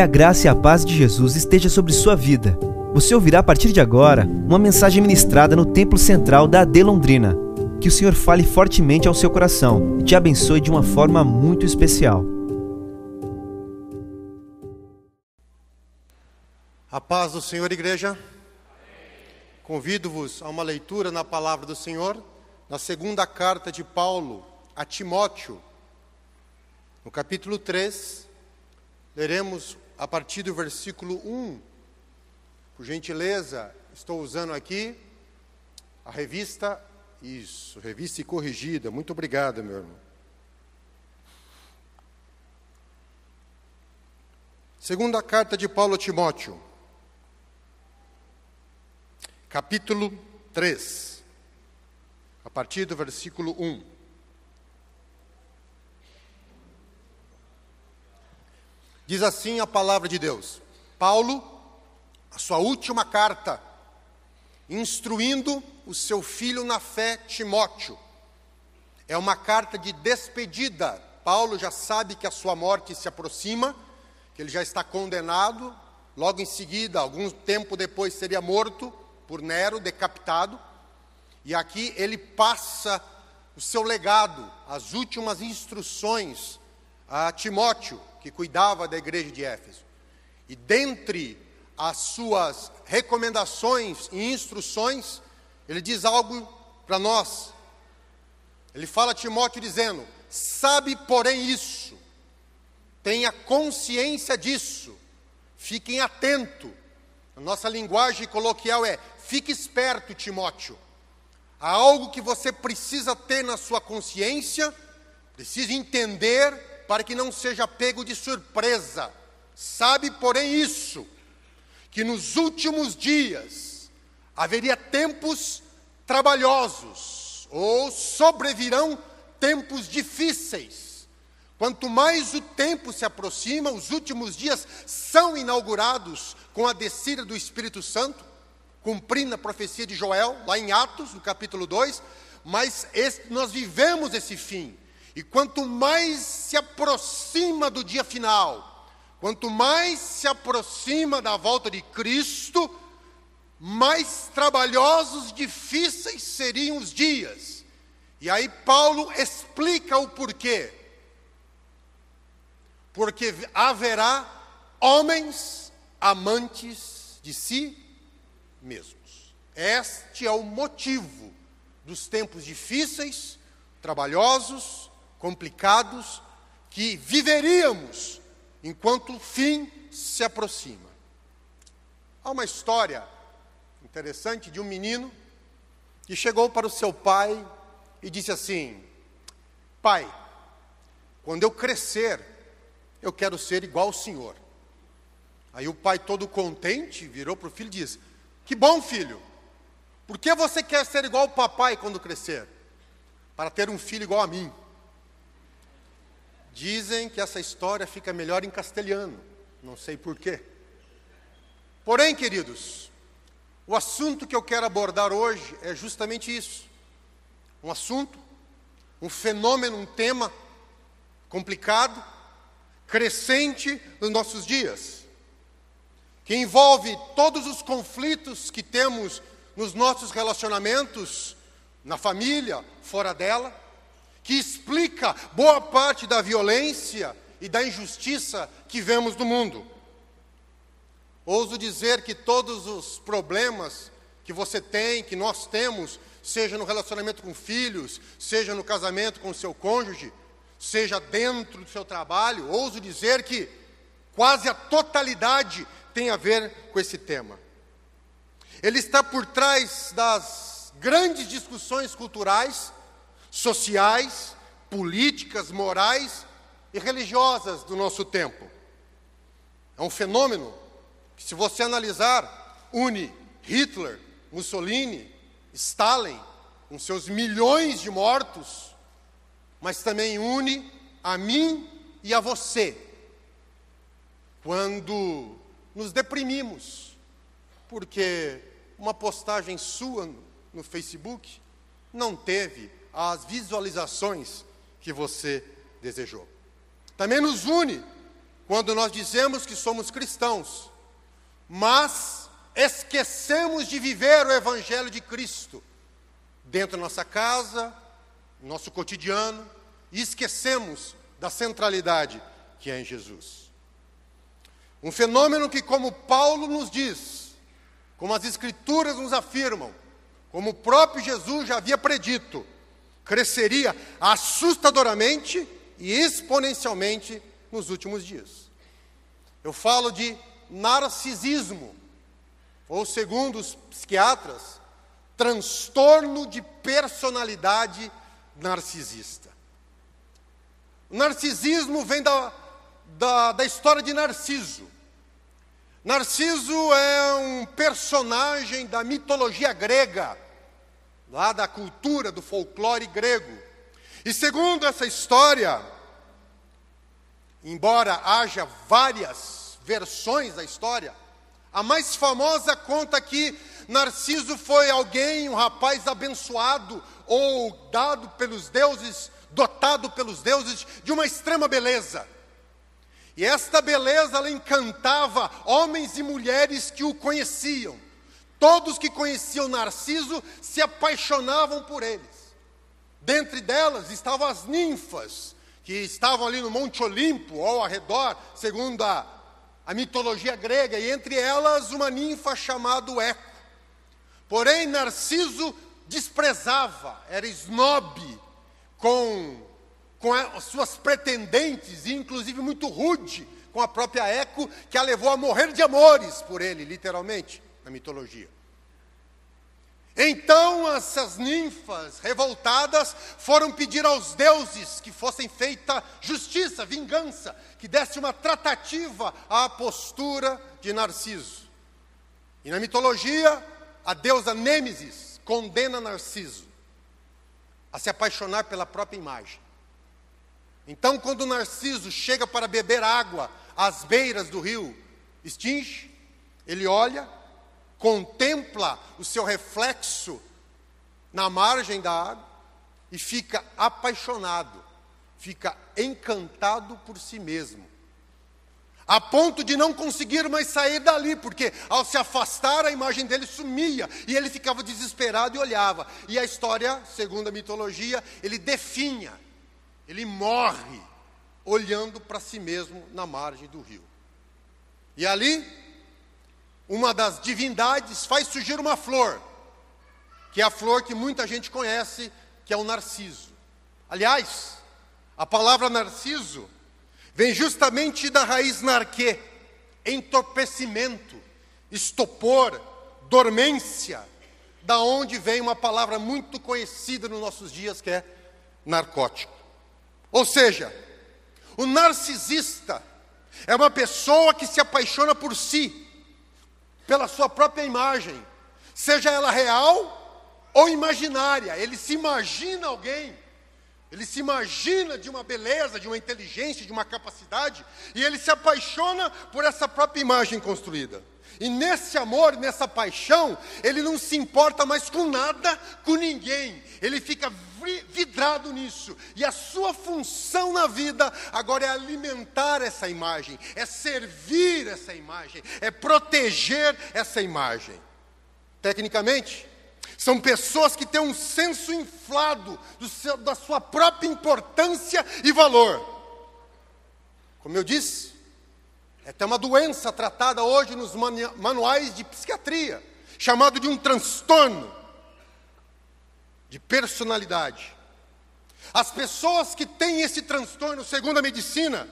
Que a graça e a paz de Jesus esteja sobre sua vida. Você ouvirá a partir de agora uma mensagem ministrada no Templo Central da AD Londrina. Que o Senhor fale fortemente ao seu coração e te abençoe de uma forma muito especial. A paz do Senhor, igreja. Convido-vos a uma leitura na palavra do Senhor, na segunda carta de Paulo a Timóteo, no capítulo 3, leremos a partir do versículo 1. Por gentileza, estou usando aqui a revista, isso, revista e corrigida. Muito obrigado, meu irmão. Segunda carta de Paulo a Timóteo, capítulo 3, a partir do versículo 1. Diz assim a palavra de Deus. Paulo, a sua última carta, instruindo o seu filho na fé, Timóteo. É uma carta de despedida. Paulo já sabe que a sua morte se aproxima, que ele já está condenado. Logo em seguida, algum tempo depois, seria morto por Nero, decapitado. E aqui ele passa o seu legado, as últimas instruções a Timóteo que cuidava da igreja de Éfeso. E dentre as suas recomendações e instruções, ele diz algo para nós. Ele fala a Timóteo dizendo: Sabe, porém, isso, tenha consciência disso, fiquem atento. A nossa linguagem coloquial é: fique esperto, Timóteo. Há algo que você precisa ter na sua consciência, precisa entender para que não seja pego de surpresa. Sabe, porém, isso, que nos últimos dias haveria tempos trabalhosos, ou sobrevirão tempos difíceis. Quanto mais o tempo se aproxima, os últimos dias são inaugurados com a descida do Espírito Santo, cumprindo a profecia de Joel, lá em Atos, no capítulo 2, mas esse, nós vivemos esse fim. E quanto mais se aproxima do dia final, quanto mais se aproxima da volta de Cristo, mais trabalhosos, difíceis seriam os dias. E aí Paulo explica o porquê. Porque haverá homens amantes de si mesmos. Este é o motivo dos tempos difíceis, trabalhosos, complicados que viveríamos enquanto o fim se aproxima. Há uma história interessante de um menino que chegou para o seu pai e disse assim: Pai, quando eu crescer, eu quero ser igual ao senhor. Aí o pai, todo contente, virou para o filho e disse: Que bom, filho, por que você quer ser igual ao papai quando crescer? Para ter um filho igual a mim. Dizem que essa história fica melhor em castelhano, não sei porquê. Porém, queridos, o assunto que eu quero abordar hoje é justamente isso. Um assunto, um fenômeno, um tema complicado, crescente nos nossos dias, que envolve todos os conflitos que temos nos nossos relacionamentos, na família, fora dela que explica boa parte da violência e da injustiça que vemos no mundo. Ouso dizer que todos os problemas que você tem, que nós temos, seja no relacionamento com filhos, seja no casamento com o seu cônjuge, seja dentro do seu trabalho, ouso dizer que quase a totalidade tem a ver com esse tema. Ele está por trás das grandes discussões culturais sociais, políticas, morais e religiosas do nosso tempo. É um fenômeno que, se você analisar, une Hitler, Mussolini, Stalin, com seus milhões de mortos, mas também une a mim e a você, quando nos deprimimos, porque uma postagem sua no Facebook não teve as visualizações que você desejou. Também nos une quando nós dizemos que somos cristãos, mas esquecemos de viver o Evangelho de Cristo dentro da nossa casa, nosso cotidiano, e esquecemos da centralidade que é em Jesus. Um fenômeno que, como Paulo nos diz, como as Escrituras nos afirmam, como o próprio Jesus já havia predito, cresceria assustadoramente e exponencialmente nos últimos dias. Eu falo de narcisismo, ou segundo os psiquiatras, transtorno de personalidade narcisista. O narcisismo vem da, da, da história de Narciso. Narciso é um personagem da mitologia grega, lá da cultura, do folclore grego. E segundo essa história, embora haja várias versões da história, a mais famosa conta que Narciso foi alguém, um rapaz abençoado ou dado pelos deuses, dotado pelos deuses de uma extrema beleza. E esta beleza ela encantava homens e mulheres que o conheciam. Todos que conheciam Narciso se apaixonavam por eles. Dentre delas estavam as ninfas, que estavam ali no Monte Olimpo, ou ao redor, segundo a, a mitologia grega, e entre elas uma ninfa chamada Eco. Porém, Narciso desprezava, era snob com, com as suas pretendentes, e inclusive muito rude com a própria Eco, que a levou a morrer de amores por ele, literalmente, na mitologia. Então essas ninfas revoltadas foram pedir aos deuses que fossem feita justiça, vingança, que desse uma tratativa à postura de Narciso. E na mitologia, a deusa Nêmesis condena Narciso a se apaixonar pela própria imagem. Então, quando Narciso chega para beber água às beiras do rio Estinge, ele olha, contempla o seu reflexo na margem da água e fica apaixonado, fica encantado por si mesmo a ponto de não conseguir mais sair dali, porque ao se afastar a imagem dele sumia e ele ficava desesperado e olhava. E a história, segundo a mitologia, ele definha, ele morre olhando para si mesmo na margem do rio. E ali, uma das divindades faz surgir uma flor, que é a flor que muita gente conhece, que é o narciso. Aliás, a palavra narciso vem justamente da raiz narquê, entorpecimento, estopor, dormência, da onde vem uma palavra muito conhecida nos nossos dias que é narcótico. Ou seja, o narcisista é uma pessoa que se apaixona por si, pela sua própria imagem, seja ela real ou imaginária. Ele se imagina alguém ele se imagina de uma beleza, de uma inteligência, de uma capacidade, e ele se apaixona por essa própria imagem construída. E nesse amor, nessa paixão, ele não se importa mais com nada, com ninguém. Ele fica vidrado nisso. E a sua função na vida agora é alimentar essa imagem, é servir essa imagem, é proteger essa imagem. Tecnicamente, são pessoas que têm um senso inflado seu, da sua própria importância e valor. Como eu disse, é até uma doença tratada hoje nos manuais de psiquiatria, chamado de um transtorno de personalidade. As pessoas que têm esse transtorno, segundo a medicina,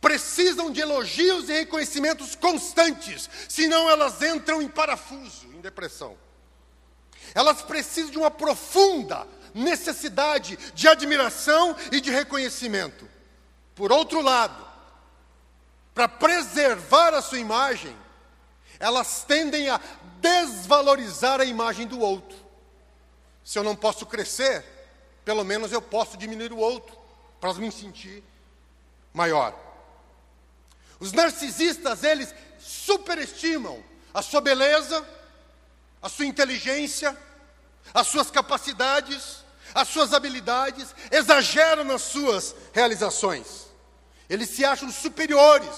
precisam de elogios e reconhecimentos constantes, senão elas entram em parafuso, em depressão. Elas precisam de uma profunda necessidade de admiração e de reconhecimento. Por outro lado, para preservar a sua imagem, elas tendem a desvalorizar a imagem do outro. Se eu não posso crescer, pelo menos eu posso diminuir o outro, para me sentir maior. Os narcisistas, eles superestimam a sua beleza, a sua inteligência, as suas capacidades, as suas habilidades, exageram nas suas realizações. Eles se acham superiores,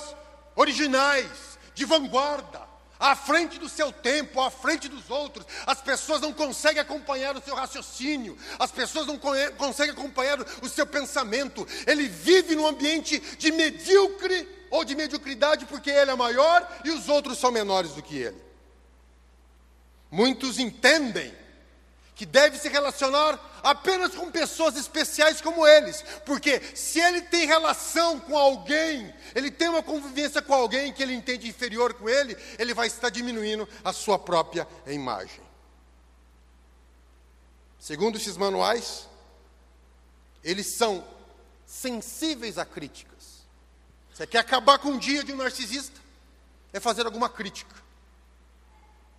originais, de vanguarda, à frente do seu tempo, à frente dos outros. As pessoas não conseguem acompanhar o seu raciocínio, as pessoas não conseguem acompanhar o seu pensamento. Ele vive num ambiente de medíocre ou de mediocridade porque ele é maior e os outros são menores do que ele. Muitos entendem que deve se relacionar apenas com pessoas especiais como eles, porque se ele tem relação com alguém, ele tem uma convivência com alguém que ele entende inferior com ele, ele vai estar diminuindo a sua própria imagem. Segundo esses manuais, eles são sensíveis a críticas. Você quer acabar com o dia de um narcisista? É fazer alguma crítica.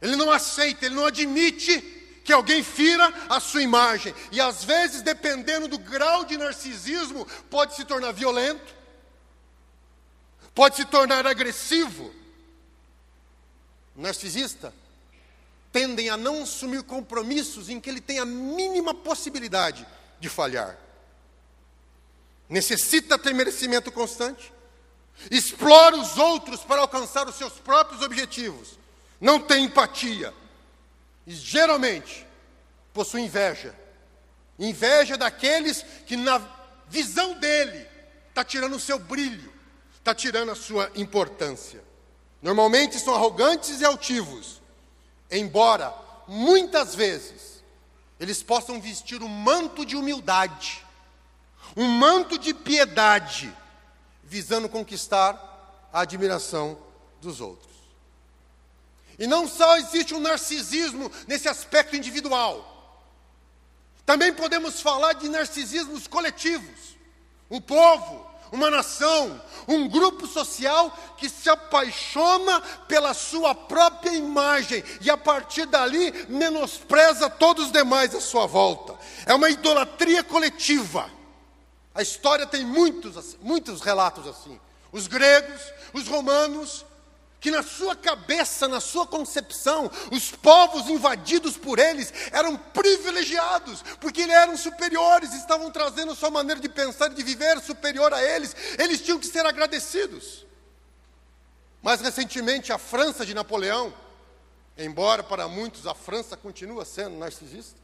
Ele não aceita, ele não admite que alguém fira a sua imagem. E às vezes, dependendo do grau de narcisismo, pode se tornar violento, pode se tornar agressivo. Narcisista tendem a não assumir compromissos em que ele tem a mínima possibilidade de falhar. Necessita ter merecimento constante, explora os outros para alcançar os seus próprios objetivos, não tem empatia, e geralmente possui inveja. Inveja daqueles que, na visão dele, está tirando o seu brilho, está tirando a sua importância. Normalmente são arrogantes e altivos, embora muitas vezes eles possam vestir um manto de humildade, um manto de piedade, visando conquistar a admiração dos outros. E não só existe um narcisismo nesse aspecto individual. Também podemos falar de narcisismos coletivos. Um povo, uma nação, um grupo social que se apaixona pela sua própria imagem e a partir dali menospreza todos os demais à sua volta. É uma idolatria coletiva. A história tem muitos, muitos relatos assim. Os gregos, os romanos, que na sua cabeça, na sua concepção, os povos invadidos por eles eram privilegiados, porque eles eram superiores, estavam trazendo sua maneira de pensar e de viver superior a eles, eles tinham que ser agradecidos. Mais recentemente, a França de Napoleão, embora para muitos a França continua sendo narcisista,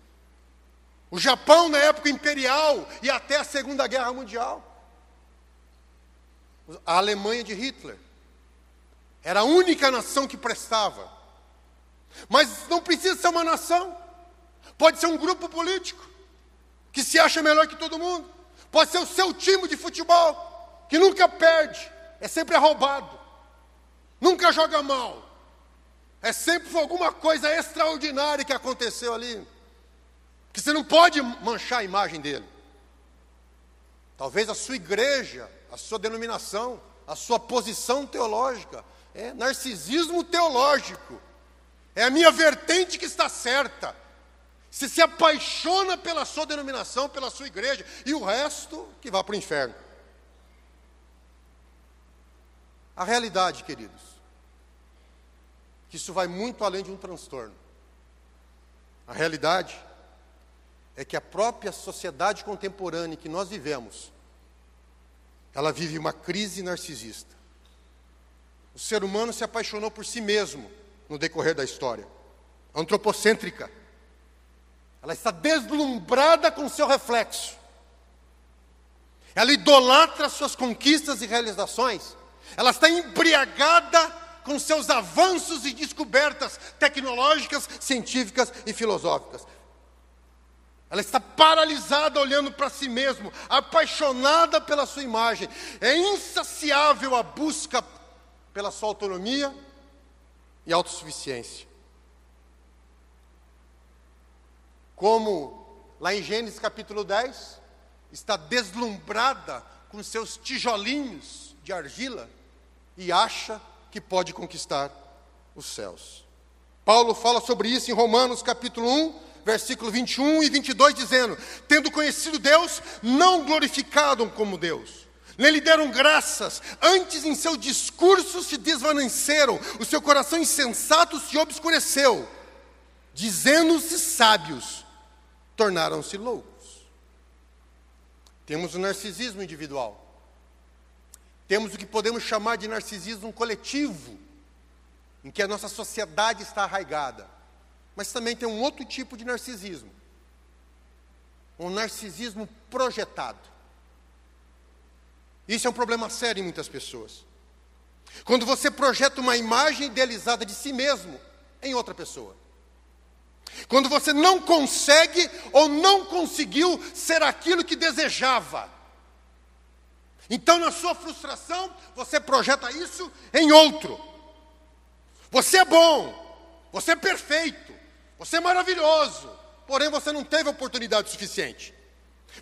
o Japão na época imperial e até a Segunda Guerra Mundial, a Alemanha de Hitler, era a única nação que prestava. Mas não precisa ser uma nação. Pode ser um grupo político que se acha melhor que todo mundo. Pode ser o seu time de futebol que nunca perde, é sempre roubado. Nunca joga mal. É sempre alguma coisa extraordinária que aconteceu ali. Que você não pode manchar a imagem dele. Talvez a sua igreja, a sua denominação, a sua posição teológica é narcisismo teológico. É a minha vertente que está certa. Você se apaixona pela sua denominação, pela sua igreja, e o resto que vá para o inferno. A realidade, queridos, que isso vai muito além de um transtorno. A realidade é que a própria sociedade contemporânea que nós vivemos, ela vive uma crise narcisista. O ser humano se apaixonou por si mesmo no decorrer da história. Antropocêntrica. Ela está deslumbrada com seu reflexo. Ela idolatra suas conquistas e realizações. Ela está embriagada com seus avanços e descobertas tecnológicas, científicas e filosóficas. Ela está paralisada olhando para si mesmo, apaixonada pela sua imagem. É insaciável a busca pela sua autonomia e autossuficiência. Como lá em Gênesis capítulo 10, está deslumbrada com seus tijolinhos de argila e acha que pode conquistar os céus. Paulo fala sobre isso em Romanos capítulo 1, versículo 21 e 22, dizendo: Tendo conhecido Deus, não glorificado como Deus nem lhe deram graças, antes em seu discurso se desvaneceram, o seu coração insensato se obscureceu, dizendo-se sábios, tornaram-se loucos. Temos o narcisismo individual. Temos o que podemos chamar de narcisismo coletivo, em que a nossa sociedade está arraigada. Mas também tem um outro tipo de narcisismo, um narcisismo projetado. Isso é um problema sério em muitas pessoas. Quando você projeta uma imagem idealizada de si mesmo em outra pessoa. Quando você não consegue ou não conseguiu ser aquilo que desejava. Então, na sua frustração, você projeta isso em outro. Você é bom, você é perfeito, você é maravilhoso, porém você não teve oportunidade suficiente.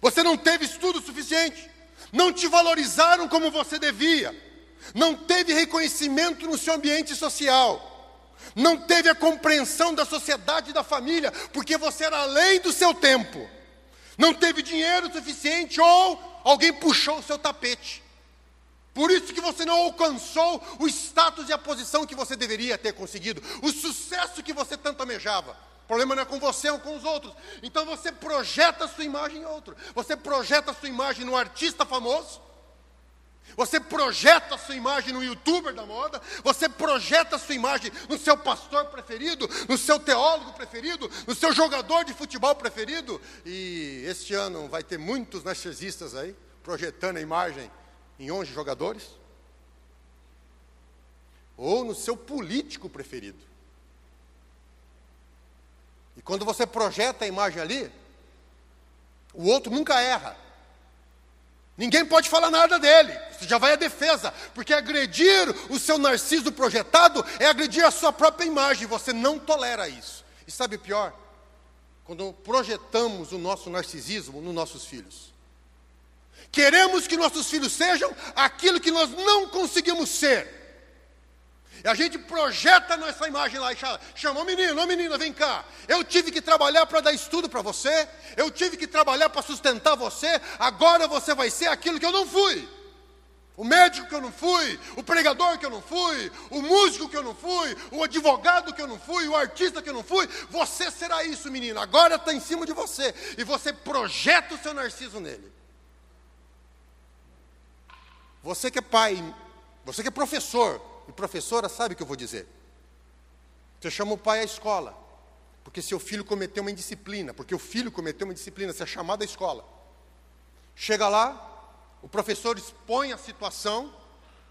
Você não teve estudo suficiente. Não te valorizaram como você devia. Não teve reconhecimento no seu ambiente social não teve a compreensão da sociedade e da família, porque você era além do seu tempo, não teve dinheiro suficiente ou alguém puxou o seu tapete. Por isso que você não alcançou o status e a posição que você deveria ter conseguido, o sucesso que você tanto almejava. Problema não é com você ou com os outros. Então você projeta a sua imagem em outro. Você projeta a sua imagem no artista famoso, você projeta a sua imagem no youtuber da moda, você projeta a sua imagem no seu pastor preferido, no seu teólogo preferido, no seu jogador de futebol preferido. E este ano vai ter muitos narcisistas aí, projetando a imagem em 11 jogadores. Ou no seu político preferido. E quando você projeta a imagem ali, o outro nunca erra. Ninguém pode falar nada dele. Isso já vai à defesa, porque agredir o seu narciso projetado é agredir a sua própria imagem. Você não tolera isso. E sabe o pior? Quando projetamos o nosso narcisismo nos nossos filhos. Queremos que nossos filhos sejam aquilo que nós não conseguimos ser. E a gente projeta nossa imagem lá e chama, ô menino, ô menina, vem cá. Eu tive que trabalhar para dar estudo para você, eu tive que trabalhar para sustentar você, agora você vai ser aquilo que eu não fui. O médico que eu não fui, o pregador que eu não fui, o músico que eu não fui, o advogado que eu não fui, o artista que eu não fui, você será isso, menino. Agora está em cima de você. E você projeta o seu narciso nele. Você que é pai, você que é professor, e professora sabe o que eu vou dizer. Você chama o pai à escola, porque seu filho cometeu uma indisciplina, porque o filho cometeu uma indisciplina, você é chamado à escola. Chega lá, o professor expõe a situação,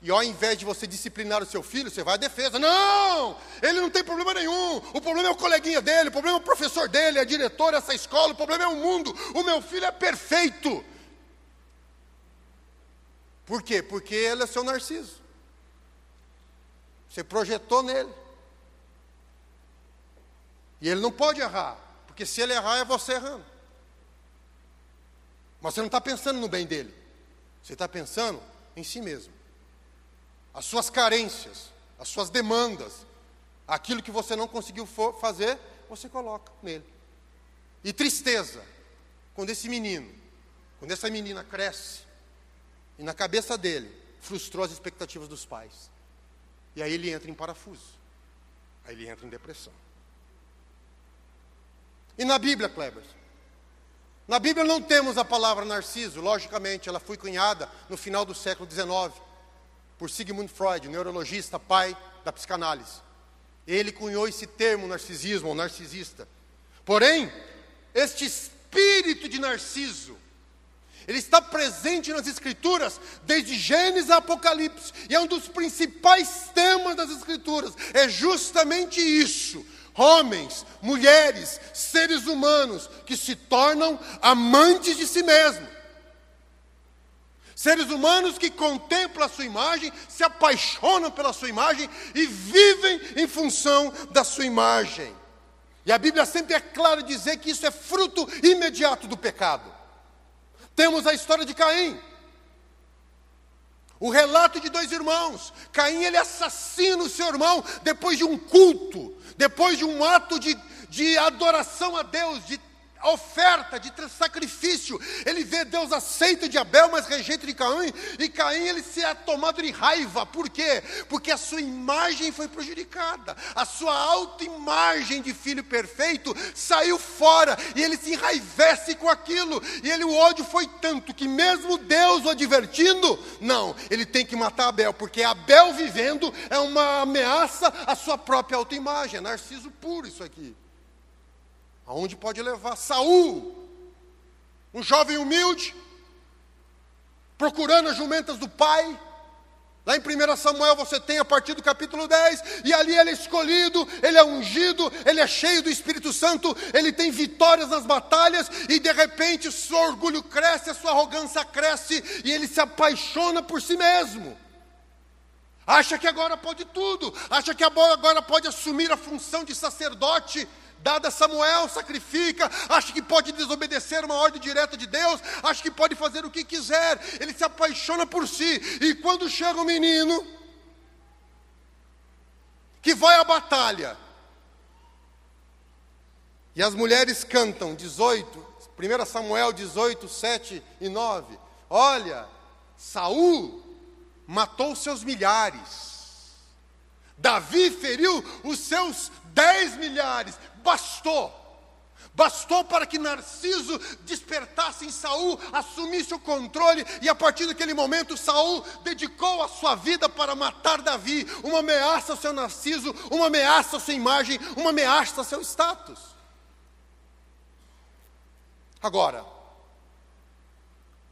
e ao invés de você disciplinar o seu filho, você vai à defesa. Não! Ele não tem problema nenhum. O problema é o coleguinha dele, o problema é o professor dele, a diretora, essa escola, o problema é o mundo. O meu filho é perfeito. Por quê? Porque ele é seu narciso. Você projetou nele. E ele não pode errar, porque se ele errar é você errando. Mas você não está pensando no bem dele, você está pensando em si mesmo. As suas carências, as suas demandas, aquilo que você não conseguiu fazer, você coloca nele. E tristeza, quando esse menino, quando essa menina cresce, e na cabeça dele frustrou as expectativas dos pais. E aí ele entra em parafuso. Aí ele entra em depressão. E na Bíblia, Kleber? Na Bíblia não temos a palavra narciso, logicamente, ela foi cunhada no final do século XIX por Sigmund Freud, neurologista, pai da psicanálise. Ele cunhou esse termo narcisismo ou narcisista. Porém, este espírito de narciso ele está presente nas Escrituras desde Gênesis a Apocalipse, e é um dos principais temas das Escrituras. É justamente isso: homens, mulheres, seres humanos que se tornam amantes de si mesmos. Seres humanos que contemplam a sua imagem, se apaixonam pela sua imagem e vivem em função da sua imagem. E a Bíblia sempre é clara dizer que isso é fruto imediato do pecado. Temos a história de Caim. O relato de dois irmãos. Caim ele assassina o seu irmão depois de um culto, depois de um ato de, de adoração a Deus, de oferta, de sacrifício. Ele vê Deus aceita de Abel, mas rejeita de Caim, e Caim ele se é tomado de raiva. Por quê? Porque a sua imagem foi prejudicada. A sua autoimagem de filho perfeito saiu fora e ele se enraivece com aquilo. E ele o ódio foi tanto que mesmo Deus o advertindo, não, ele tem que matar Abel, porque Abel vivendo é uma ameaça à sua própria autoimagem. É narciso puro isso aqui. Aonde pode levar Saul, um jovem humilde, procurando as jumentas do pai. Lá em 1 Samuel você tem a partir do capítulo 10, e ali ele é escolhido, ele é ungido, ele é cheio do Espírito Santo, ele tem vitórias nas batalhas, e de repente o seu orgulho cresce, a sua arrogância cresce, e ele se apaixona por si mesmo. Acha que agora pode tudo, acha que agora pode assumir a função de sacerdote, dada Samuel, sacrifica, acha que pode desobedecer uma ordem direta de Deus, acha que pode fazer o que quiser, ele se apaixona por si, e quando chega o menino que vai à batalha, e as mulheres cantam 18, 1 Samuel 18, 7 e 9, olha, Saul matou seus milhares, Davi feriu os seus dez milhares, bastou. Bastou para que Narciso despertasse em Saul, assumisse o controle, e a partir daquele momento Saul dedicou a sua vida para matar Davi, uma ameaça ao seu Narciso, uma ameaça à sua imagem, uma ameaça ao seu status. Agora,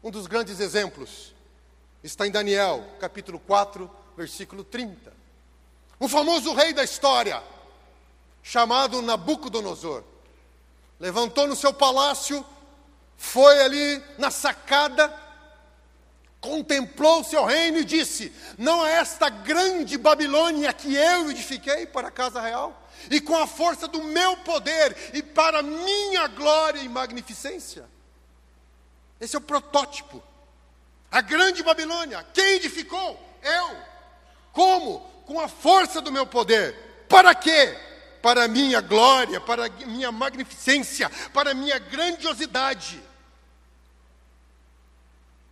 um dos grandes exemplos está em Daniel, capítulo 4, versículo 30. O famoso rei da história, chamado Nabucodonosor. Levantou no seu palácio, foi ali na sacada, contemplou o seu reino e disse: Não é esta grande Babilônia que eu edifiquei para a casa real? E com a força do meu poder e para minha glória e magnificência? Esse é o protótipo. A grande Babilônia, quem edificou? Eu. Como? Com a força do meu poder. Para quê? Para a minha glória, para a minha magnificência, para a minha grandiosidade,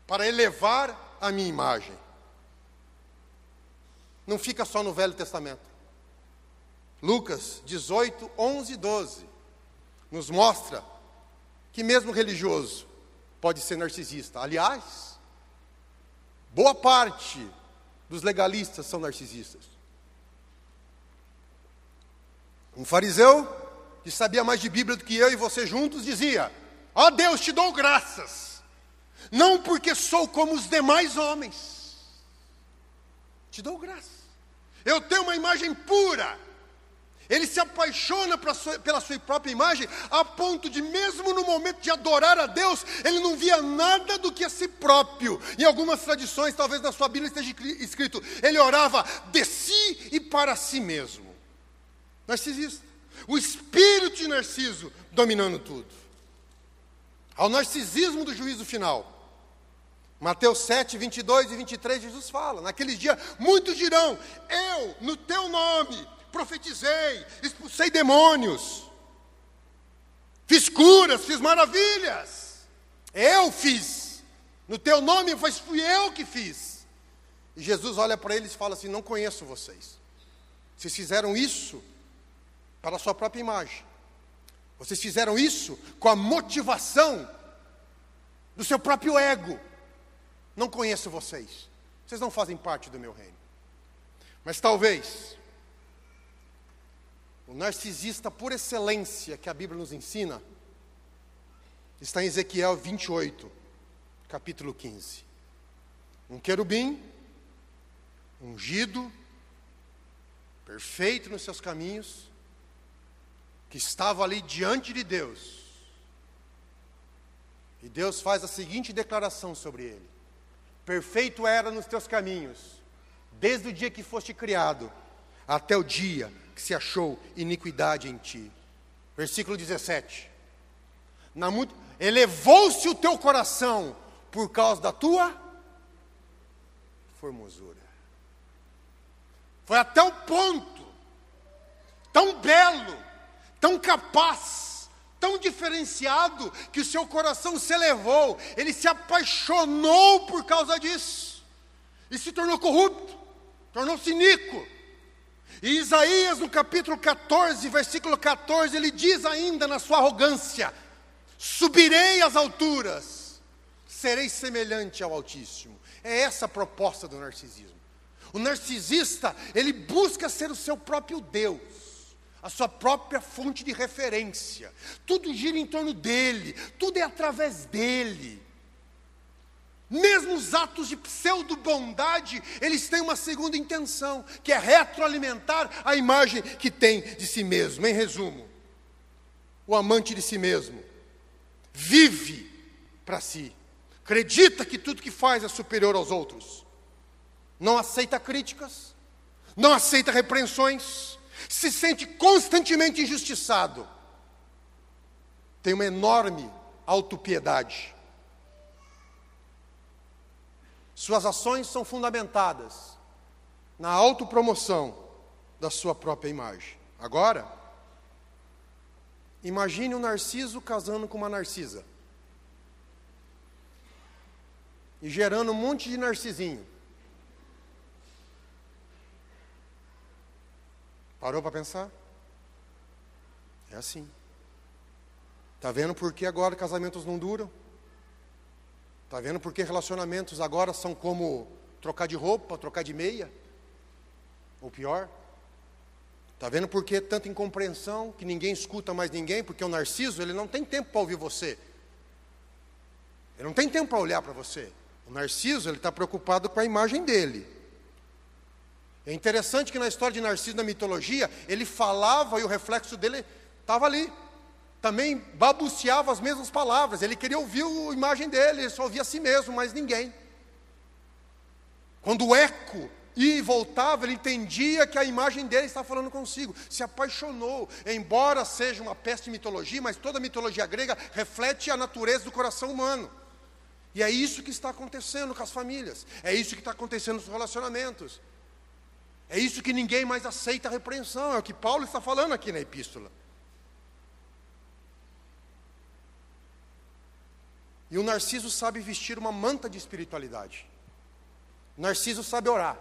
para elevar a minha imagem. Não fica só no Velho Testamento. Lucas 18, 11 e 12 nos mostra que mesmo religioso pode ser narcisista. Aliás, boa parte dos legalistas são narcisistas. Um fariseu, que sabia mais de Bíblia do que eu e você juntos, dizia: Ó oh Deus, te dou graças, não porque sou como os demais homens, te dou graças. Eu tenho uma imagem pura. Ele se apaixona pela sua própria imagem, a ponto de, mesmo no momento de adorar a Deus, ele não via nada do que a si próprio. Em algumas tradições, talvez na sua Bíblia esteja escrito, ele orava de si e para si mesmo narcisista. O espírito de Narciso dominando tudo. Ao narcisismo do juízo final. Mateus 7, 22 e 23, Jesus fala: Naquele dia muitos dirão: Eu, no teu nome, profetizei, expulsei demônios, fiz curas, fiz maravilhas. Eu fiz, no teu nome, mas fui eu que fiz. E Jesus olha para eles e fala assim: Não conheço vocês. Vocês fizeram isso para a sua própria imagem. Vocês fizeram isso com a motivação do seu próprio ego. Não conheço vocês. Vocês não fazem parte do meu reino. Mas talvez o narcisista por excelência que a Bíblia nos ensina está em Ezequiel 28, capítulo 15. Um querubim ungido, perfeito nos seus caminhos, que estava ali diante de Deus. E Deus faz a seguinte declaração sobre ele: Perfeito era nos teus caminhos, desde o dia que foste criado, até o dia que se achou iniquidade em ti. Versículo 17. Elevou-se o teu coração por causa da tua formosura. Foi até o ponto, tão belo, tão capaz, tão diferenciado que o seu coração se elevou, ele se apaixonou por causa disso e se tornou corrupto, tornou-se iníquo. E Isaías, no capítulo 14, versículo 14, ele diz ainda na sua arrogância: Subirei às alturas, serei semelhante ao Altíssimo. É essa a proposta do narcisismo. O narcisista, ele busca ser o seu próprio Deus a sua própria fonte de referência. Tudo gira em torno dele, tudo é através dele. Mesmo os atos de pseudo-bondade, eles têm uma segunda intenção, que é retroalimentar a imagem que tem de si mesmo. Em resumo, o amante de si mesmo vive para si, acredita que tudo que faz é superior aos outros, não aceita críticas, não aceita repreensões, se sente constantemente injustiçado, tem uma enorme autopiedade. Suas ações são fundamentadas na autopromoção da sua própria imagem. Agora, imagine um narciso casando com uma narcisa. E gerando um monte de narcisinho. Parou para pensar? É assim. Está vendo por que agora casamentos não duram? Está vendo por que relacionamentos agora são como trocar de roupa, trocar de meia? Ou pior? Está vendo por que tanta incompreensão, que ninguém escuta mais ninguém? Porque o narciso, ele não tem tempo para ouvir você. Ele não tem tempo para olhar para você. O narciso, ele está preocupado com a imagem dele. É interessante que na história de Narciso, na mitologia, ele falava e o reflexo dele estava ali. Também babuceava as mesmas palavras. Ele queria ouvir a imagem dele, ele só ouvia a si mesmo, mas ninguém. Quando o eco ia e voltava, ele entendia que a imagem dele estava falando consigo. Se apaixonou, embora seja uma peste de mitologia, mas toda a mitologia grega reflete a natureza do coração humano. E é isso que está acontecendo com as famílias, é isso que está acontecendo nos relacionamentos. É isso que ninguém mais aceita a repreensão, é o que Paulo está falando aqui na epístola. E o narciso sabe vestir uma manta de espiritualidade. O narciso sabe orar.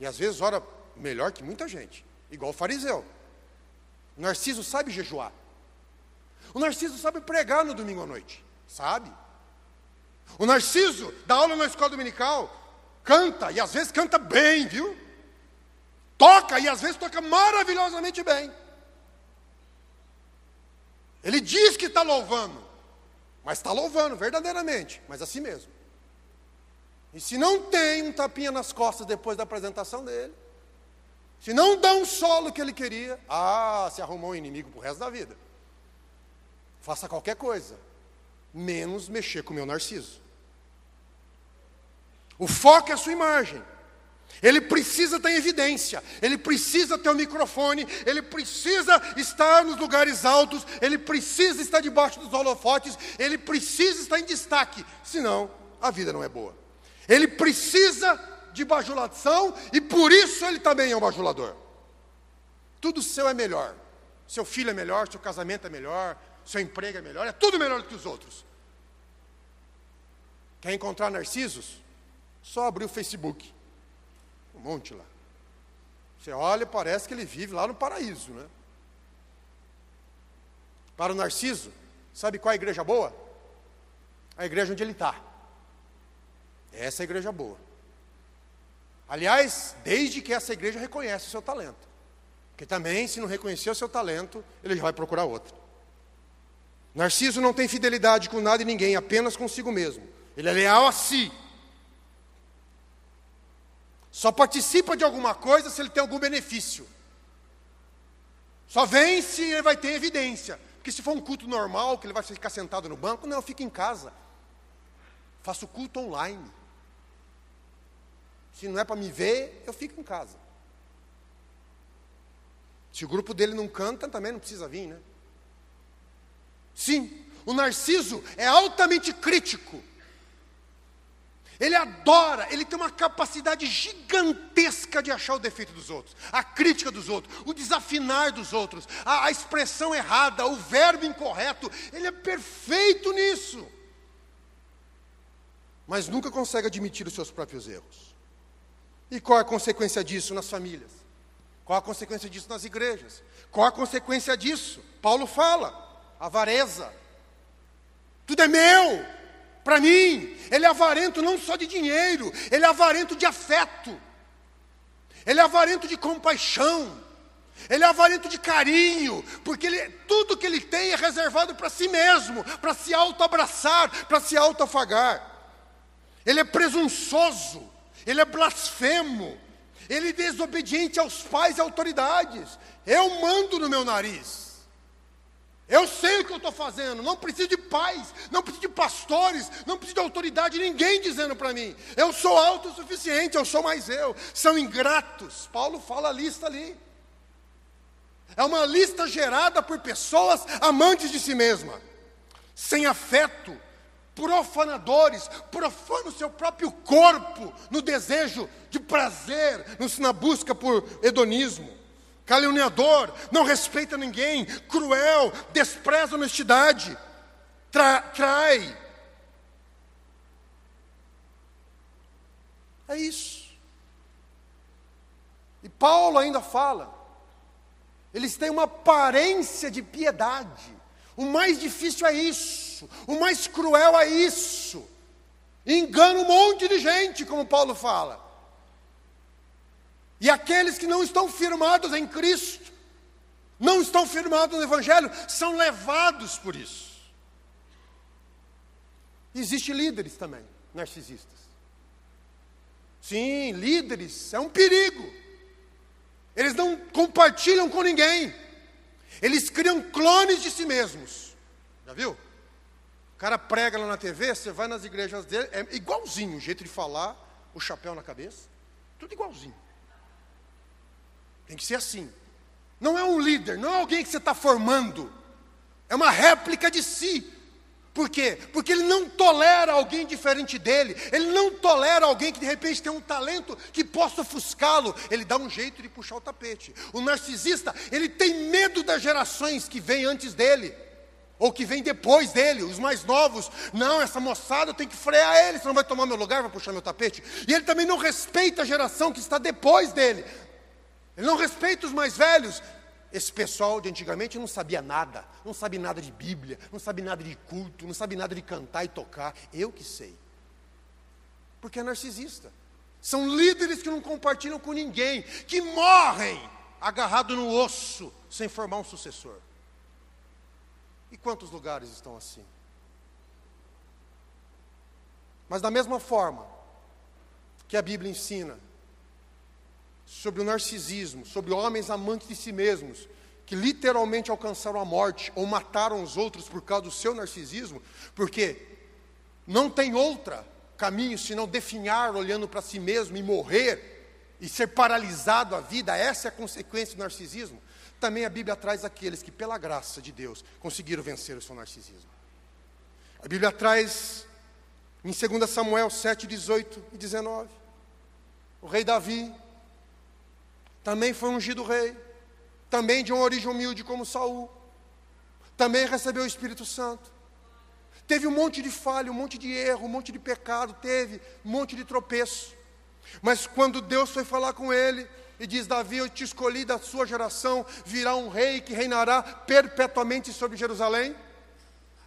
E às vezes ora melhor que muita gente, igual o fariseu. O narciso sabe jejuar. O narciso sabe pregar no domingo à noite. Sabe? O narciso dá aula na escola dominical, canta, e às vezes canta bem, viu? Toca e às vezes toca maravilhosamente bem. Ele diz que está louvando, mas está louvando verdadeiramente, mas assim mesmo. E se não tem um tapinha nas costas depois da apresentação dele, se não dá um solo que ele queria, ah, se arrumou um inimigo para o resto da vida. Faça qualquer coisa, menos mexer com o meu narciso. O foco é a sua imagem. Ele precisa em evidência, ele precisa ter o um microfone, ele precisa estar nos lugares altos, ele precisa estar debaixo dos holofotes, ele precisa estar em destaque, senão a vida não é boa. Ele precisa de bajulação e por isso ele também é um bajulador. Tudo seu é melhor. Seu filho é melhor, seu casamento é melhor, seu emprego é melhor, é tudo melhor do que os outros. Quer encontrar narcisos? Só abrir o Facebook. Um monte lá. Você olha e parece que ele vive lá no paraíso, né? Para o Narciso, sabe qual é a igreja boa? A igreja onde ele está. Essa é a igreja boa. Aliás, desde que essa igreja reconhece o seu talento. Porque também, se não reconhecer o seu talento, ele já vai procurar outra. Narciso não tem fidelidade com nada e ninguém, apenas consigo mesmo. Ele é leal a si. Só participa de alguma coisa se ele tem algum benefício. Só vem se ele vai ter evidência. Porque se for um culto normal, que ele vai ficar sentado no banco, não, fica em casa. Faço culto online. Se não é para me ver, eu fico em casa. Se o grupo dele não canta, também não precisa vir, né? Sim, o narciso é altamente crítico Ele adora, ele tem uma capacidade gigantesca de achar o defeito dos outros, a crítica dos outros, o desafinar dos outros, a, a expressão errada, o verbo incorreto. Ele é perfeito nisso. Mas nunca consegue admitir os seus próprios erros. E qual é a consequência disso nas famílias? Qual a consequência disso nas igrejas? Qual a consequência disso? Paulo fala: avareza. Tudo é meu, para mim. Ele é avarento não só de dinheiro, ele é avarento de afeto. Ele é avarento de compaixão. Ele é avarento de carinho, porque ele, tudo que ele tem é reservado para si mesmo, para se auto-abraçar, para se auto-afagar. Ele é presunçoso, ele é blasfemo, ele é desobediente aos pais e autoridades. Eu mando no meu nariz. Eu sei o que eu estou fazendo, não preciso de pais, não preciso de pastores, não preciso de autoridade, ninguém dizendo para mim. Eu sou autossuficiente, eu sou mais eu. São ingratos. Paulo fala a lista ali. É uma lista gerada por pessoas amantes de si mesma, sem afeto, profanadores, profanam o seu próprio corpo no desejo de prazer, na busca por hedonismo caluniador, não respeita ninguém, cruel, despreza a honestidade, tra trai. É isso. E Paulo ainda fala, eles têm uma aparência de piedade. O mais difícil é isso, o mais cruel é isso. Engana um monte de gente, como Paulo fala. E aqueles que não estão firmados em Cristo, não estão firmados no Evangelho, são levados por isso. Existem líderes também, narcisistas. Sim, líderes, é um perigo. Eles não compartilham com ninguém. Eles criam clones de si mesmos. Já viu? O cara prega lá na TV, você vai nas igrejas dele, é igualzinho o jeito de falar, o chapéu na cabeça, tudo igualzinho. Tem que ser assim. Não é um líder, não é alguém que você está formando. É uma réplica de si. Por quê? Porque ele não tolera alguém diferente dele. Ele não tolera alguém que de repente tem um talento que possa ofuscá-lo. Ele dá um jeito de puxar o tapete. O narcisista, ele tem medo das gerações que vêm antes dele. Ou que vêm depois dele, os mais novos. Não, essa moçada tem que frear ele, senão vai tomar meu lugar, vai puxar meu tapete. E ele também não respeita a geração que está depois dele. Ele não respeita os mais velhos. Esse pessoal de antigamente não sabia nada, não sabe nada de Bíblia, não sabe nada de culto, não sabe nada de cantar e tocar. Eu que sei. Porque é narcisista. São líderes que não compartilham com ninguém, que morrem agarrado no osso, sem formar um sucessor. E quantos lugares estão assim? Mas da mesma forma que a Bíblia ensina sobre o narcisismo, sobre homens amantes de si mesmos, que literalmente alcançaram a morte ou mataram os outros por causa do seu narcisismo, porque não tem outra caminho senão definhar olhando para si mesmo e morrer e ser paralisado a vida, essa é a consequência do narcisismo. Também a Bíblia traz aqueles que, pela graça de Deus, conseguiram vencer o seu narcisismo. A Bíblia traz em 2 Samuel 7, 18 e 19. O rei Davi também foi ungido rei, também de uma origem humilde como Saul, também recebeu o Espírito Santo. Teve um monte de falha, um monte de erro, um monte de pecado, teve um monte de tropeço. Mas quando Deus foi falar com ele, e diz: Davi, eu te escolhi da sua geração, virá um rei que reinará perpetuamente sobre Jerusalém.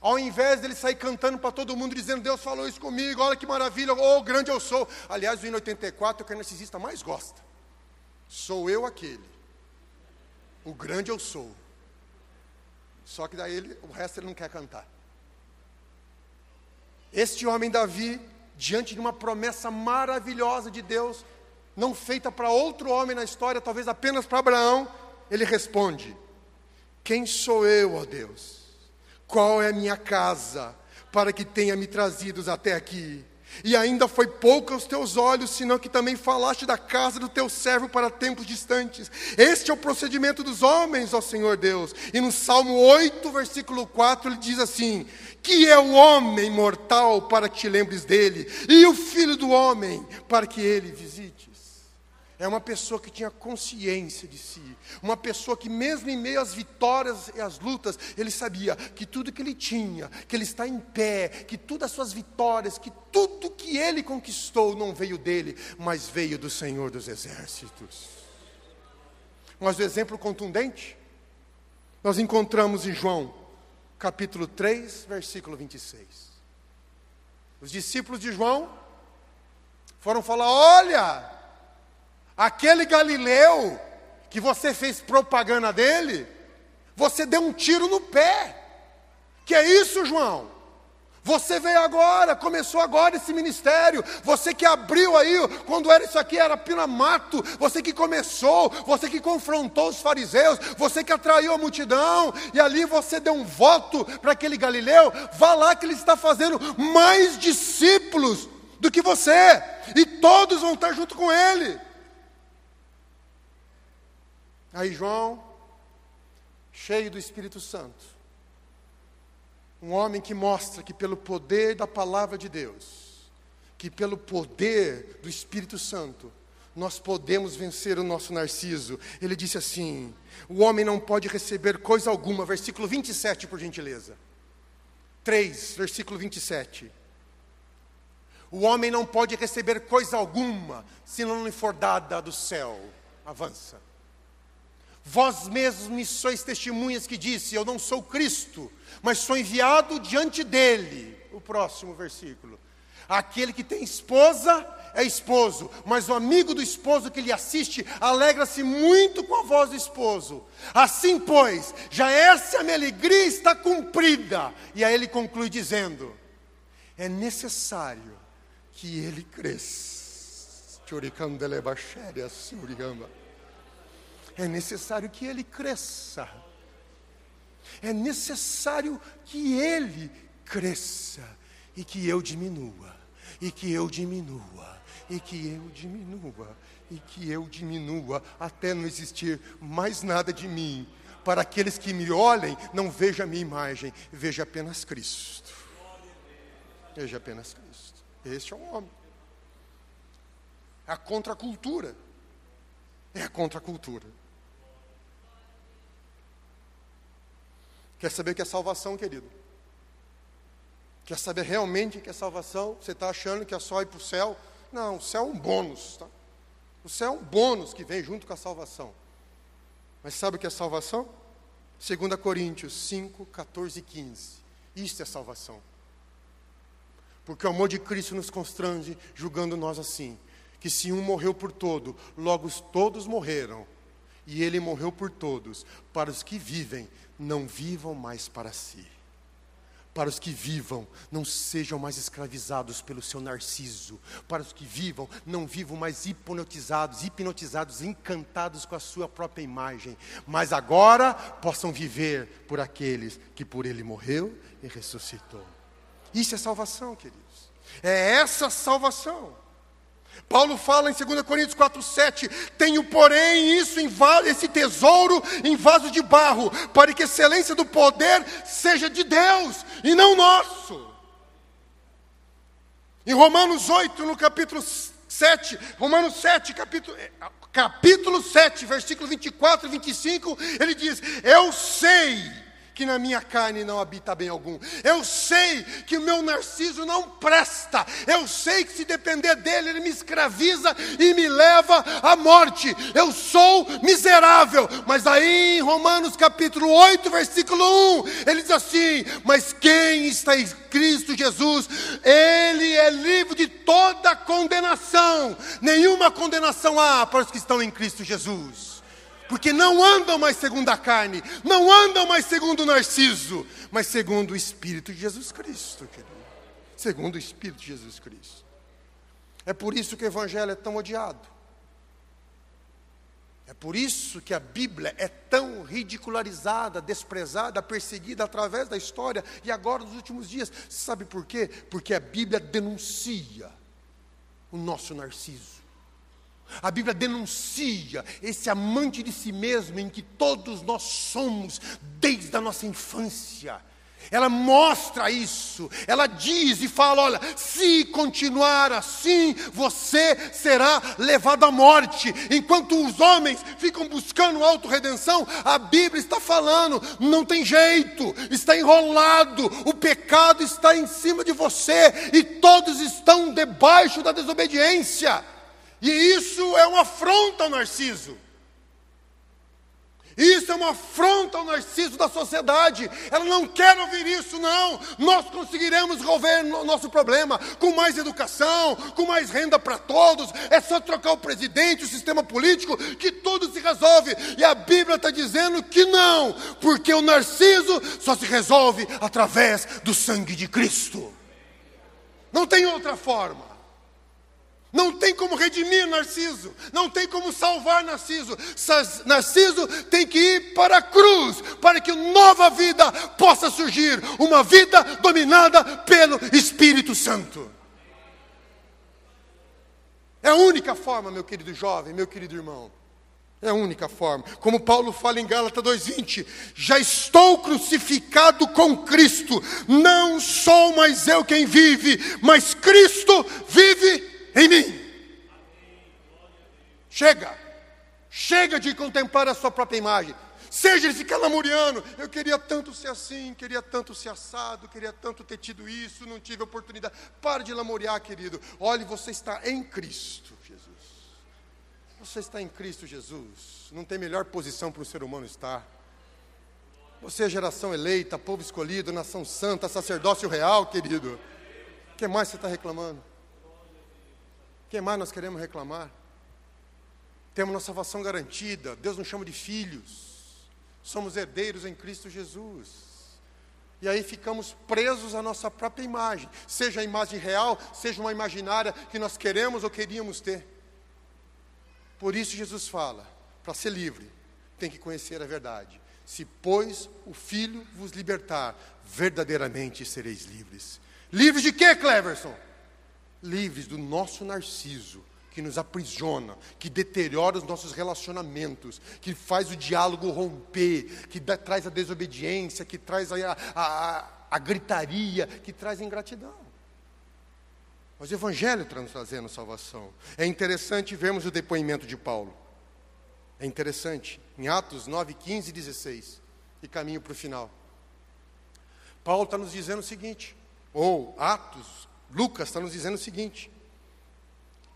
Ao invés dele sair cantando para todo mundo, dizendo: Deus falou isso comigo, olha que maravilha, oh, grande eu sou. Aliás, o hino 84 é o que o narcisista mais gosta. Sou eu aquele. O grande eu sou. Só que daí ele, o resto ele não quer cantar. Este homem Davi, diante de uma promessa maravilhosa de Deus, não feita para outro homem na história, talvez apenas para Abraão, ele responde: Quem sou eu, ó Deus? Qual é a minha casa para que tenha me trazidos até aqui? E ainda foi pouco aos teus olhos, senão que também falaste da casa do teu servo para tempos distantes. Este é o procedimento dos homens, ó Senhor Deus. E no Salmo 8, versículo 4, ele diz assim: Que é o homem mortal para que te lembres dele, e o filho do homem para que ele visite. É uma pessoa que tinha consciência de si. Uma pessoa que, mesmo em meio às vitórias e às lutas, ele sabia que tudo que ele tinha, que ele está em pé, que todas as suas vitórias, que tudo que ele conquistou não veio dele, mas veio do Senhor dos Exércitos. Mas o exemplo contundente, nós encontramos em João, capítulo 3, versículo 26. Os discípulos de João foram falar: Olha Aquele Galileu que você fez propaganda dele, você deu um tiro no pé. Que é isso, João? Você veio agora, começou agora esse ministério. Você que abriu aí, quando era isso aqui, era pinamato. Você que começou, você que confrontou os fariseus, você que atraiu a multidão. E ali você deu um voto para aquele Galileu. Vá lá que ele está fazendo mais discípulos do que você. E todos vão estar junto com ele. Aí João, cheio do Espírito Santo, um homem que mostra que pelo poder da palavra de Deus, que pelo poder do Espírito Santo, nós podemos vencer o nosso narciso. Ele disse assim: o homem não pode receber coisa alguma, versículo 27, por gentileza. 3, versículo 27. O homem não pode receber coisa alguma se não lhe for dada do céu. Avança. Vós mesmos me sois testemunhas que disse: Eu não sou Cristo, mas sou enviado diante dele. O próximo versículo. Aquele que tem esposa é esposo, mas o amigo do esposo que lhe assiste alegra-se muito com a voz do esposo. Assim, pois, já essa minha alegria está cumprida. E aí ele conclui dizendo: É necessário que ele cresça. É necessário que ele cresça. É necessário que ele cresça e que eu diminua, e que eu diminua, e que eu diminua, e que eu diminua, até não existir mais nada de mim. Para aqueles que me olhem, não veja a minha imagem, veja apenas Cristo. Veja apenas Cristo. Este é um homem. É a contracultura. É a contracultura. Quer saber o que é salvação, querido? Quer saber realmente o que é salvação? Você está achando que é só ir para o céu? Não, o céu é um bônus. Tá? O céu é um bônus que vem junto com a salvação. Mas sabe o que é salvação? 2 Coríntios 5, 14 e 15. Isto é salvação. Porque o amor de Cristo nos constrange, julgando nós assim: que se um morreu por todo, logo todos morreram. E ele morreu por todos, para os que vivem, não vivam mais para si. Para os que vivam, não sejam mais escravizados pelo seu narciso. Para os que vivam, não vivam mais hipnotizados, hipnotizados, encantados com a sua própria imagem. Mas agora possam viver por aqueles que por ele morreu e ressuscitou. Isso é salvação, queridos. É essa salvação. Paulo fala em 2 Coríntios 4,7: Tenho, porém, isso em esse tesouro em vaso de barro, para que a excelência do poder seja de Deus e não nosso. Em Romanos 8, no capítulo 7, Romanos 7, capítulo, eh, capítulo 7, versículo 24 e 25, ele diz: Eu sei que na minha carne não habita bem algum. Eu sei que o meu narciso não presta. Eu sei que se depender dele, ele me escraviza e me leva à morte. Eu sou miserável. Mas aí em Romanos capítulo 8, versículo 1, ele diz assim: Mas quem está em Cristo Jesus, ele é livre de toda condenação. Nenhuma condenação há para os que estão em Cristo Jesus porque não andam mais segundo a carne, não andam mais segundo o narciso, mas segundo o Espírito de Jesus Cristo, querido. Segundo o Espírito de Jesus Cristo. É por isso que o Evangelho é tão odiado. É por isso que a Bíblia é tão ridicularizada, desprezada, perseguida através da história e agora nos últimos dias. Sabe por quê? Porque a Bíblia denuncia o nosso narciso. A Bíblia denuncia esse amante de si mesmo em que todos nós somos desde a nossa infância. Ela mostra isso, ela diz e fala: olha, se continuar assim, você será levado à morte. Enquanto os homens ficam buscando autorredenção, a Bíblia está falando: não tem jeito, está enrolado, o pecado está em cima de você e todos estão debaixo da desobediência. E isso é uma afronta ao narciso. Isso é uma afronta ao narciso da sociedade. Ela não quer ouvir isso, não. Nós conseguiremos resolver o nosso problema com mais educação, com mais renda para todos. É só trocar o presidente, o sistema político, que tudo se resolve. E a Bíblia está dizendo que não, porque o narciso só se resolve através do sangue de Cristo. Não tem outra forma. Não tem como redimir Narciso, não tem como salvar Narciso. Narciso tem que ir para a cruz, para que nova vida possa surgir uma vida dominada pelo Espírito Santo. É a única forma, meu querido jovem, meu querido irmão. É a única forma. Como Paulo fala em Gálatas 2:20, já estou crucificado com Cristo. Não sou mais eu quem vive, mas Cristo vive em mim. Chega, chega de contemplar a sua própria imagem. Seja ele ficar lamuriano, eu queria tanto ser assim, queria tanto ser assado, queria tanto ter tido isso, não tive oportunidade. Pare de lamuriar, querido. Olhe, você está em Cristo, Jesus. Você está em Cristo, Jesus. Não tem melhor posição para o ser humano estar. Você é geração eleita, povo escolhido, nação santa, sacerdócio real, querido. O que mais você está reclamando? Que mais nós queremos reclamar? Temos nossa salvação garantida, Deus nos chama de filhos, somos herdeiros em Cristo Jesus. E aí ficamos presos à nossa própria imagem, seja a imagem real, seja uma imaginária que nós queremos ou queríamos ter. Por isso Jesus fala: para ser livre, tem que conhecer a verdade. Se, pois, o Filho vos libertar, verdadeiramente sereis livres. Livres de quê, Cleverson? Livres do nosso narciso, que nos aprisiona, que deteriora os nossos relacionamentos, que faz o diálogo romper, que dá, traz a desobediência, que traz a, a, a, gritaria, que traz a ingratidão. Mas o Evangelho está nos trazendo salvação. É interessante vermos o depoimento de Paulo. É interessante. Em Atos 9, 15 e 16. E caminho para o final. Paulo está nos dizendo o seguinte, ou Atos Lucas está nos dizendo o seguinte: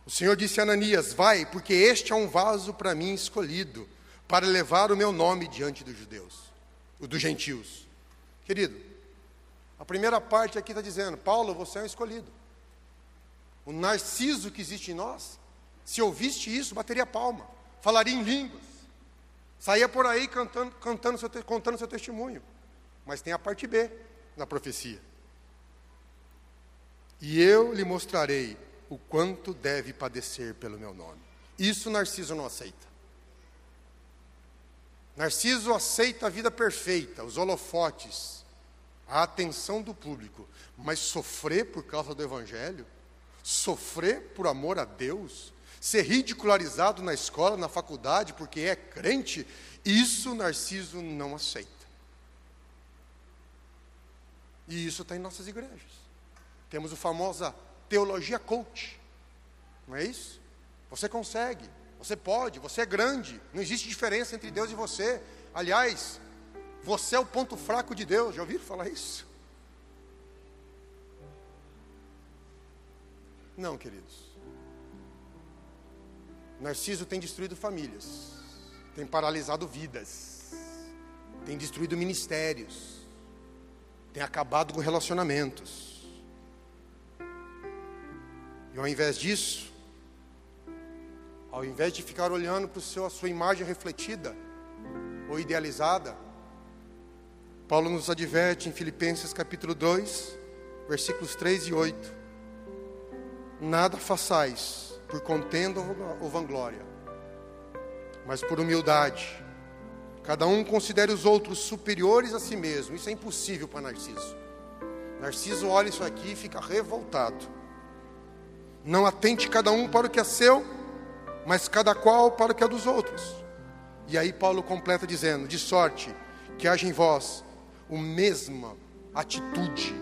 o Senhor disse a Ananias: Vai, porque este é um vaso para mim escolhido, para levar o meu nome diante dos judeus, o dos gentios. Querido, a primeira parte aqui está dizendo: Paulo, você é um escolhido. O narciso que existe em nós, se ouviste isso, bateria palma, falaria em línguas, saía por aí cantando, cantando seu, contando seu testemunho. Mas tem a parte B na profecia. E eu lhe mostrarei o quanto deve padecer pelo meu nome. Isso Narciso não aceita. Narciso aceita a vida perfeita, os holofotes, a atenção do público, mas sofrer por causa do Evangelho, sofrer por amor a Deus, ser ridicularizado na escola, na faculdade, porque é crente, isso Narciso não aceita. E isso está em nossas igrejas. Temos a famosa teologia coach. Não é isso? Você consegue, você pode, você é grande. Não existe diferença entre Deus e você. Aliás, você é o ponto fraco de Deus. Já ouviram falar isso? Não, queridos. Narciso tem destruído famílias, tem paralisado vidas, tem destruído ministérios, tem acabado com relacionamentos. E ao invés disso, ao invés de ficar olhando para a sua imagem refletida ou idealizada, Paulo nos adverte em Filipenses capítulo 2, versículos 3 e 8: Nada façais por contenda ou vanglória, mas por humildade. Cada um considere os outros superiores a si mesmo. Isso é impossível para Narciso. Narciso olha isso aqui e fica revoltado. Não atente cada um para o que é seu, mas cada qual para o que é dos outros. E aí Paulo completa dizendo: de sorte que haja em vós a mesma atitude,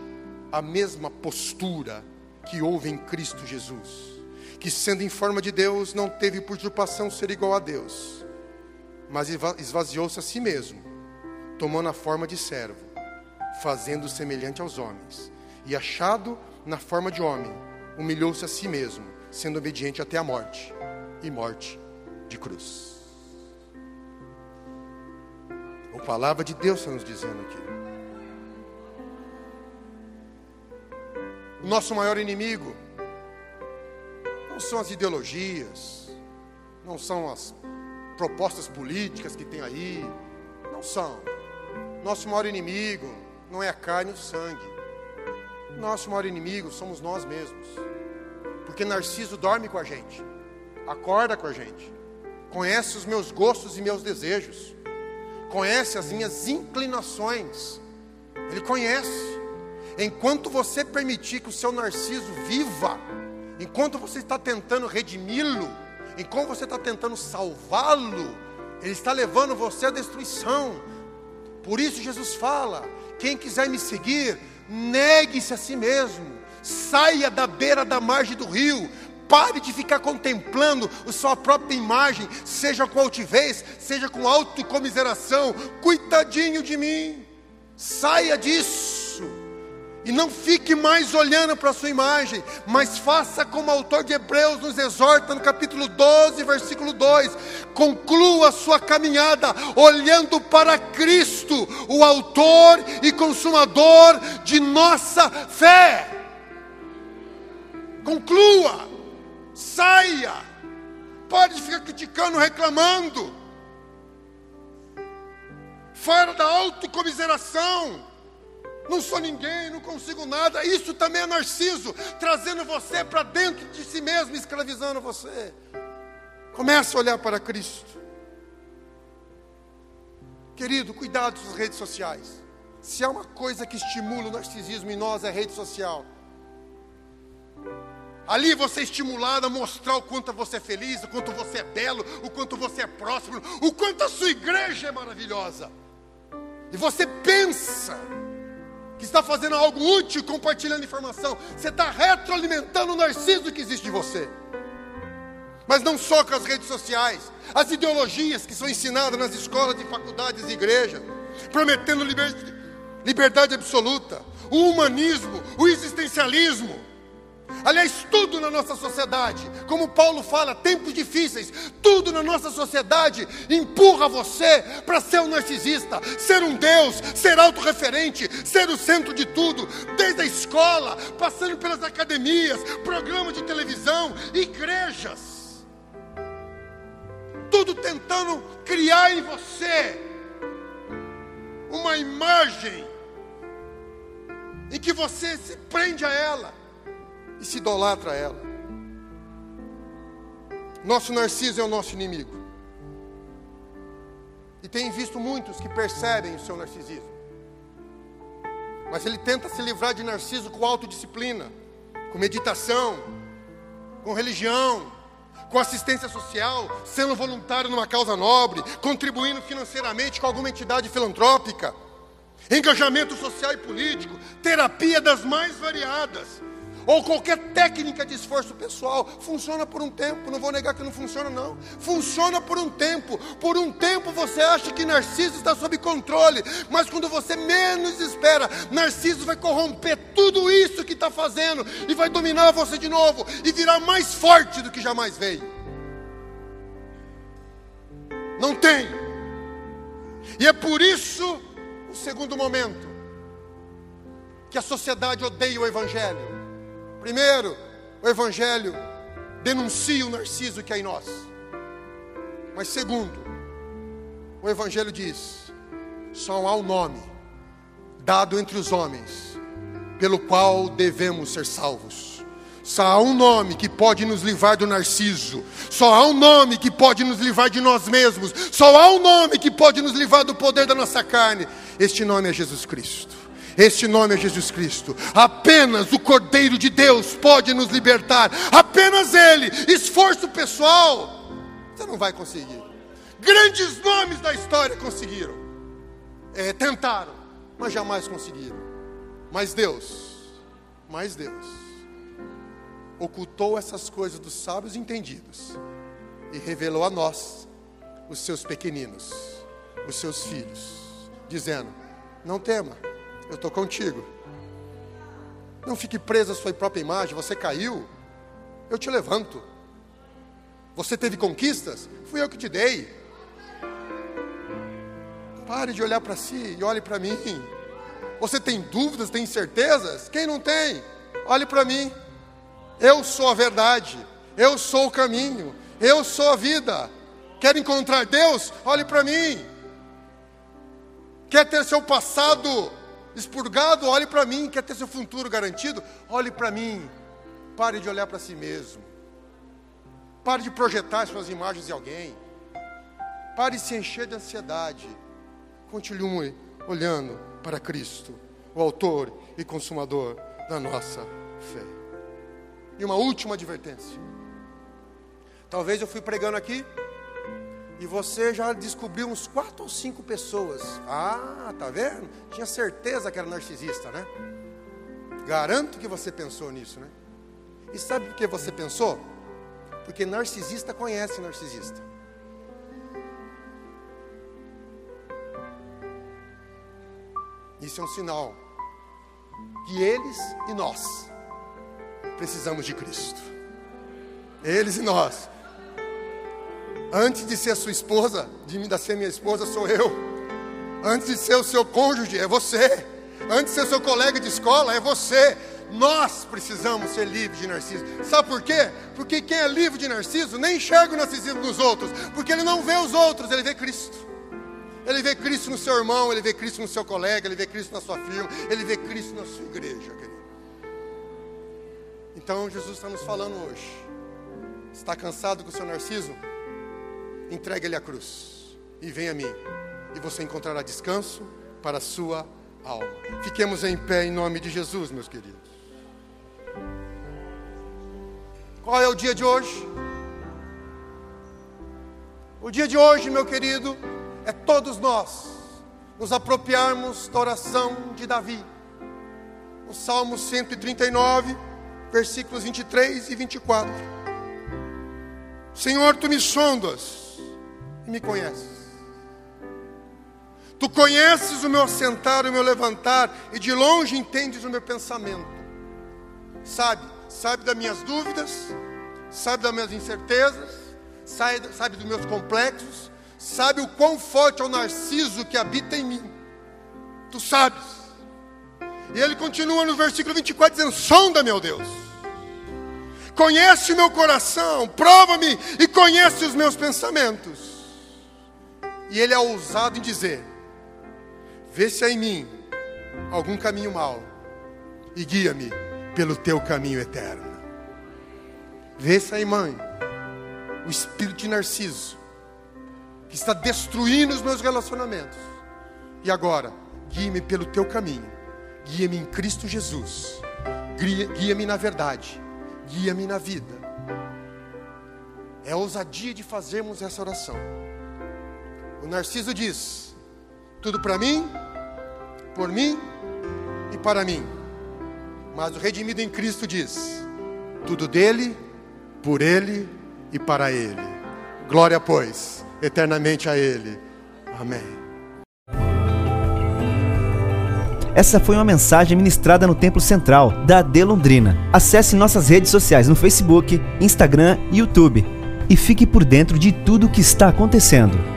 a mesma postura que houve em Cristo Jesus, que sendo em forma de Deus não teve por usurpação ser igual a Deus, mas esvaziou-se a si mesmo, tomando a forma de servo, fazendo semelhante aos homens, e achado na forma de homem, humilhou-se a si mesmo, sendo obediente até a morte e morte de cruz. A palavra de Deus está nos dizendo aqui. O nosso maior inimigo não são as ideologias, não são as propostas políticas que tem aí, não são. Nosso maior inimigo não é a carne e o sangue. Nosso maior inimigo somos nós mesmos. Porque Narciso dorme com a gente, acorda com a gente, conhece os meus gostos e meus desejos, conhece as minhas inclinações, ele conhece. Enquanto você permitir que o seu narciso viva, enquanto você está tentando redimi-lo, enquanto você está tentando salvá-lo, ele está levando você à destruição. Por isso Jesus fala: quem quiser me seguir, negue-se a si mesmo, saia da beira da margem do rio, pare de ficar contemplando a sua própria imagem, seja com altivez, seja com autocomiseração, coitadinho de mim, saia disso. E não fique mais olhando para a sua imagem, mas faça como o autor de Hebreus nos exorta no capítulo 12, versículo 2: conclua a sua caminhada olhando para Cristo, o autor e consumador de nossa fé. Conclua, saia, pode ficar criticando, reclamando, fora da autocomiseração não sou ninguém, não consigo nada. Isso também é narciso, trazendo você para dentro de si mesmo, escravizando você. Comece a olhar para Cristo. Querido, cuidado com as redes sociais. Se há uma coisa que estimula o narcisismo em nós, é a rede social. Ali você é estimulado a mostrar o quanto você é feliz, o quanto você é belo, o quanto você é próximo, o quanto a sua igreja é maravilhosa. E você pensa está fazendo algo útil, compartilhando informação. Você está retroalimentando o narciso que existe em você. Mas não só com as redes sociais, as ideologias que são ensinadas nas escolas e faculdades e igrejas, prometendo liber, liberdade absoluta, o humanismo, o existencialismo Aliás, tudo na nossa sociedade, como Paulo fala, tempos difíceis, tudo na nossa sociedade empurra você para ser um narcisista, ser um Deus, ser autorreferente, ser o centro de tudo, desde a escola, passando pelas academias, programas de televisão, igrejas. Tudo tentando criar em você uma imagem em que você se prende a ela e se idolatra a ela. Nosso Narciso é o nosso inimigo. E tem visto muitos que percebem o seu narcisismo. Mas ele tenta se livrar de Narciso com autodisciplina, com meditação, com religião, com assistência social, sendo voluntário numa causa nobre, contribuindo financeiramente com alguma entidade filantrópica, engajamento social e político, terapia das mais variadas ou qualquer técnica de esforço pessoal, funciona por um tempo, não vou negar que não funciona não. Funciona por um tempo. Por um tempo você acha que Narciso está sob controle, mas quando você menos espera, Narciso vai corromper tudo isso que está fazendo e vai dominar você de novo e virar mais forte do que jamais veio. Não tem. E é por isso o segundo momento que a sociedade odeia o evangelho Primeiro, o Evangelho denuncia o narciso que há em nós. Mas segundo, o Evangelho diz: só há um nome dado entre os homens, pelo qual devemos ser salvos. Só há um nome que pode nos livrar do narciso. Só há um nome que pode nos livrar de nós mesmos. Só há um nome que pode nos livrar do poder da nossa carne. Este nome é Jesus Cristo. Este nome é Jesus Cristo. Apenas o Cordeiro de Deus pode nos libertar. Apenas Ele. Esforço pessoal. Você não vai conseguir. Grandes nomes da história conseguiram. É, tentaram, mas jamais conseguiram. Mas Deus, mas Deus, ocultou essas coisas dos sábios entendidos e revelou a nós, os seus pequeninos, os seus filhos, dizendo: Não tema eu estou contigo. Não fique preso à sua própria imagem. Você caiu, eu te levanto. Você teve conquistas, fui eu que te dei. Pare de olhar para si e olhe para mim. Você tem dúvidas, tem incertezas? Quem não tem? Olhe para mim. Eu sou a verdade, eu sou o caminho, eu sou a vida. Quer encontrar Deus? Olhe para mim. Quer ter seu passado expurgado, olhe para mim. Quer ter seu futuro garantido? Olhe para mim. Pare de olhar para si mesmo. Pare de projetar suas imagens em alguém. Pare de se encher de ansiedade. Continue olhando para Cristo, o Autor e Consumador da nossa fé. E uma última advertência. Talvez eu fui pregando aqui e você já descobriu uns quatro ou cinco pessoas. Ah, tá vendo? Tinha certeza que era narcisista, né? Garanto que você pensou nisso, né? E sabe por que você pensou? Porque narcisista conhece narcisista. Isso é um sinal que eles e nós precisamos de Cristo. Eles e nós Antes de ser sua esposa, de me ser minha esposa, sou eu. Antes de ser o seu cônjuge, é você. Antes de ser seu colega de escola, é você. Nós precisamos ser livres de narciso. Sabe por quê? Porque quem é livre de narciso nem enxerga o narcisismo dos outros. Porque ele não vê os outros, ele vê Cristo. Ele vê Cristo no seu irmão, ele vê Cristo no seu colega, ele vê Cristo na sua firma, ele vê Cristo na sua igreja, querido. Então Jesus está nos falando hoje. Está cansado com o seu narciso? Entregue ele à cruz e venha a mim, e você encontrará descanso para a sua alma. Fiquemos em pé em nome de Jesus, meus queridos. Qual é o dia de hoje? O dia de hoje, meu querido, é todos nós nos apropriarmos da oração de Davi. O Salmo 139, versículos 23 e 24. Senhor, tu me sondas e me conheces. Tu conheces o meu assentar, o meu levantar, e de longe entendes o meu pensamento. Sabe, sabe das minhas dúvidas, sabe das minhas incertezas, sabe, sabe dos meus complexos, sabe o quão forte é o narciso que habita em mim. Tu sabes. E ele continua no versículo 24 dizendo: Sonda, meu Deus. Conhece o meu coração, prova-me e conhece os meus pensamentos e ele é ousado em dizer: Vê se há em mim algum caminho mau e guia-me pelo teu caminho eterno. Vê se aí, mãe, o espírito de Narciso que está destruindo os meus relacionamentos. E agora, guia-me pelo teu caminho, guia-me em Cristo Jesus, guia-me na verdade, guia-me na vida. É a ousadia de fazermos essa oração. O Narciso diz: tudo para mim, por mim e para mim. Mas o redimido em Cristo diz: tudo dele, por ele e para ele. Glória, pois, eternamente a ele. Amém. Essa foi uma mensagem ministrada no Templo Central da AD Londrina. Acesse nossas redes sociais no Facebook, Instagram e YouTube e fique por dentro de tudo o que está acontecendo.